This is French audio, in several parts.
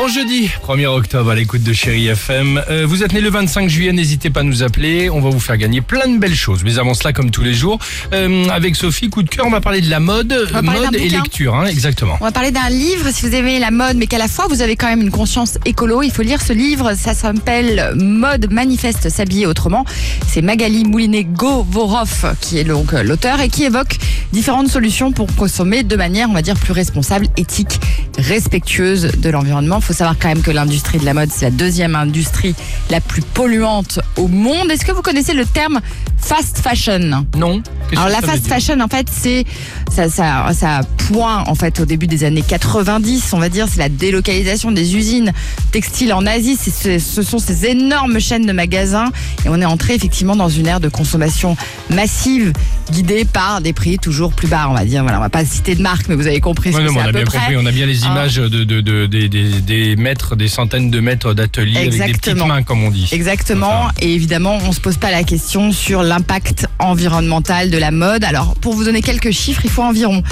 Bonjour. Lundi 1er octobre à l'écoute de Chéri FM. Euh, vous êtes né le 25 juillet, n'hésitez pas à nous appeler. On va vous faire gagner plein de belles choses. Mais avant cela, comme tous les jours, euh, avec Sophie, coup de cœur, on va parler de la mode, mode et bouquin. lecture, hein, exactement. On va parler d'un livre, si vous aimez la mode, mais qu'à la fois vous avez quand même une conscience écolo, il faut lire ce livre. Ça s'appelle Mode manifeste s'habiller autrement. C'est Magali Moulinet-Govorov qui est donc euh, l'auteur et qui évoque différentes solutions pour consommer de manière, on va dire, plus responsable, éthique, respectueuse de l'environnement. Il faut savoir quand même que l'industrie de la mode, c'est la deuxième industrie la plus polluante au monde. Est-ce que vous connaissez le terme fast fashion Non alors la fast fashion, en fait, c'est ça, ça, ça point en fait au début des années 90, on va dire, c'est la délocalisation des usines textiles en Asie. C'est- ce sont ces énormes chaînes de magasins et on est entré effectivement dans une ère de consommation massive, guidée par des prix toujours plus bas. On va dire, voilà, on va pas citer de marque, mais vous avez compris ce Ouais, non, on a bien compris, on a bien les Ah. images de, de, de- des- des- des mètres, des centaines de mètres d'ateliers avec des petites mains, comme on dit. Exactement. Et évidemment, on se pose pas la question sur l'impact environnemental de la mode. Alors, pour vous donner quelques chiffres, il faut environ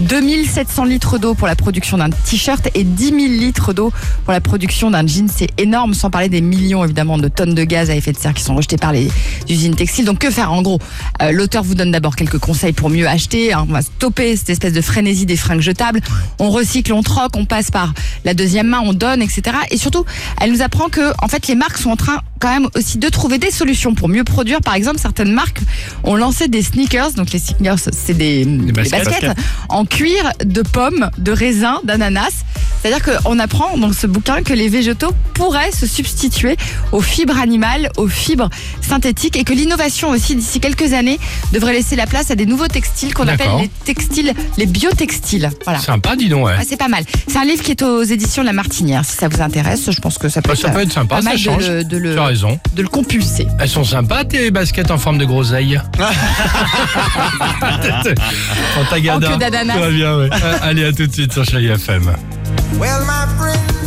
2700 litres d'eau pour la production d'un t-shirt et 10 000 litres d'eau pour la production d'un jean. C'est énorme, sans parler des millions, évidemment, de tonnes de gaz à effet de serre qui sont rejetées par les usines textiles. Donc, que faire? En gros Euh, L'auteur vous donne d'abord quelques conseils pour mieux acheter. hein. On va stopper cette espèce de frénésie des fringues jetables. On recycle, on troque, on passe par la deuxième main, on donne, etc. Et surtout, elle nous apprend que, en fait, les marques sont en train quand même aussi de trouver des solutions pour mieux produire. Par exemple, certaines marques ont lancé des sneakers. Donc les sneakers, c'est des, des baskets. baskets, en cuir de pommes, de raisin, d'ananas. C'est-à-dire qu'on apprend dans ce bouquin que les végétaux pourraient se substituer aux fibres animales, aux fibres synthétiques et que l'innovation aussi d'ici quelques années devrait laisser la place à des nouveaux textiles qu'on appelle les textiles, les biotextiles. Voilà. Sympa, dis donc, ouais. Ah, c'est pas mal. C'est un livre qui est aux éditions de La Martinière. Si ça vous intéresse, je pense que ça peut, Bah, ça peut être sympa, pas ça mal change. de le, de le- Tu as raison. de le compulser. Elles sont sympas, tes baskets en forme de groseille. en tagada. En queue d'ananas. Très bien, ouais. Euh, Allez, à tout de suite sur Chéri FM. Well, my friend.